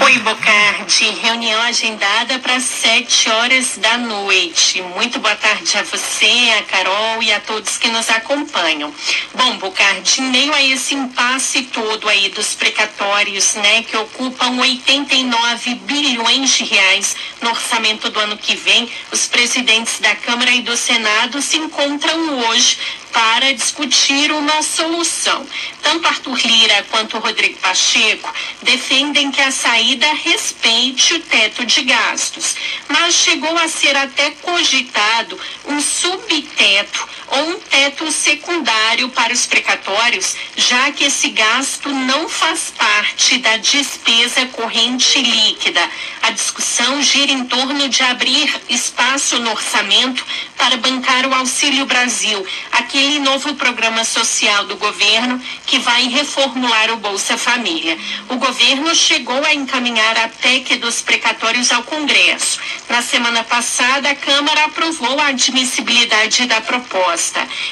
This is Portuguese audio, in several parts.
Oi, Bocardi. Reunião agendada para sete horas da noite. Muito boa tarde a você, a Carol e a todos que nos acompanham. Bom, Bocardi, em meio a esse impasse todo aí dos precatórios, né, que ocupam 89 bilhões de reais no orçamento do ano que vem, os presidentes da Câmara e do Senado se encontram hoje para discutir uma solução. Tanto Arthur Lira quanto Rodrigo Pacheco defendem que a saída respeite o teto de gastos, mas chegou a ser até cogitado um subteto ou um teto secundário para os precatórios, já que esse gasto não faz parte da despesa corrente líquida. A discussão gira em torno de abrir espaço no orçamento para bancar o Auxílio Brasil, aquele novo programa social do governo que vai reformular o Bolsa Família. O governo chegou a encaminhar a PEC dos precatórios ao Congresso. Na semana passada, a Câmara aprovou a admissibilidade da proposta.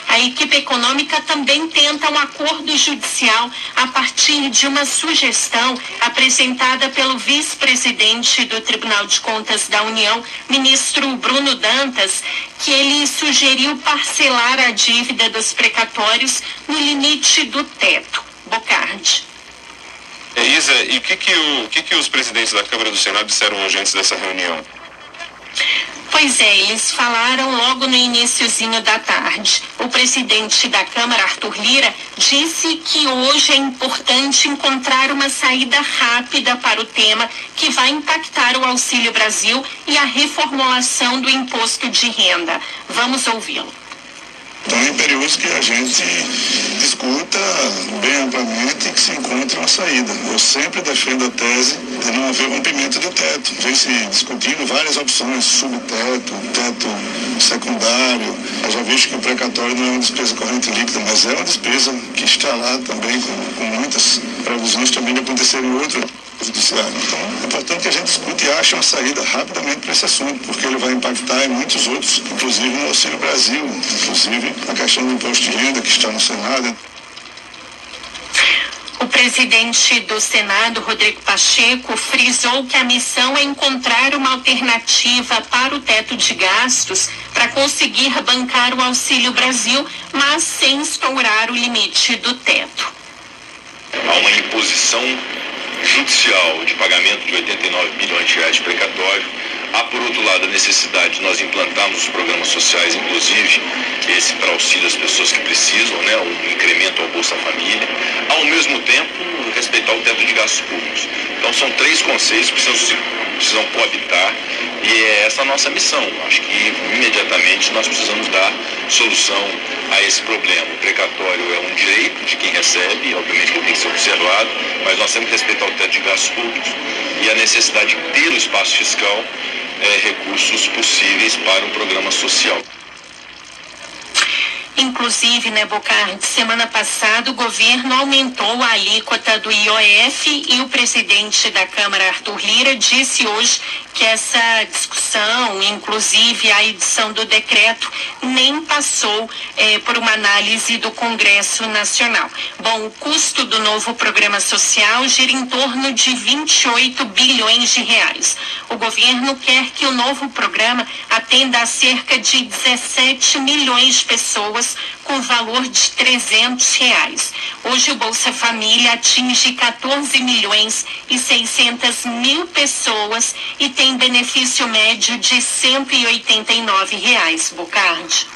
A equipe econômica também tenta um acordo judicial a partir de uma sugestão apresentada pelo vice-presidente do Tribunal de Contas da União, ministro Bruno Dantas, que ele sugeriu parcelar a dívida dos precatórios no limite do teto. Bocardi. É, Isa, e o que que, o, que que os presidentes da Câmara e do Senado disseram hoje antes dessa reunião? Pois é, eles falaram logo no iníciozinho da tarde. O presidente da Câmara, Arthur Lira, disse que hoje é importante encontrar uma saída rápida para o tema que vai impactar o Auxílio Brasil e a reformulação do imposto de renda. Vamos ouvi-lo. Então é imperioso que a gente discuta bem amplamente que se encontre uma saída. Eu sempre defendo a tese de não haver rompimento do teto. Vem se discutindo várias opções, subteto, teto secundário. Eu já vejo que o precatório não é uma despesa corrente líquida, mas é uma despesa que está lá também com, com muitas previsões também de acontecer em outro judiciário. Então, é importante que a gente discute e ache uma saída rapidamente para esse assunto, porque ele vai impactar em muitos outros, inclusive no Auxílio Brasil, inclusive a questão do imposto de renda que está no Senado. O presidente do Senado, Rodrigo Pacheco, frisou que a missão é encontrar uma alternativa para o teto de gastos para conseguir bancar o Auxílio Brasil, mas sem estourar o limite do teto. Há uma imposição judicial de pagamento de 89 bilhões de reais de precatório. Há, por outro lado, a necessidade de nós implantarmos os programas sociais, inclusive esse para auxílio às pessoas que precisam, né, um incremento ao Bolsa Família. Ao mesmo tempo, respeitar o teto de gastos públicos. Então, são três conceitos que precisam, precisam coabitar e é essa a nossa missão. Acho que, imediatamente, nós precisamos dar solução a esse problema. O precatório é um direito de quem recebe, obviamente que tem que ser observado, mas nós temos que respeitar o teto de gastos públicos e a necessidade de ter o espaço fiscal é, recursos possíveis para um programa social. Inclusive, né, Bocardi, semana passada o governo aumentou a alíquota do IOF e o presidente da Câmara, Arthur Lira, disse hoje que essa discussão, inclusive a edição do decreto, nem passou eh, por uma análise do Congresso Nacional. Bom, o custo do novo programa social gira em torno de 28 bilhões de reais. O governo quer que o novo programa atenda a cerca de 17 milhões de pessoas com valor de 300 reais. Hoje o Bolsa Família atinge 14 milhões e 600 mil pessoas e tem benefício médio de 189 reais, Bocardi.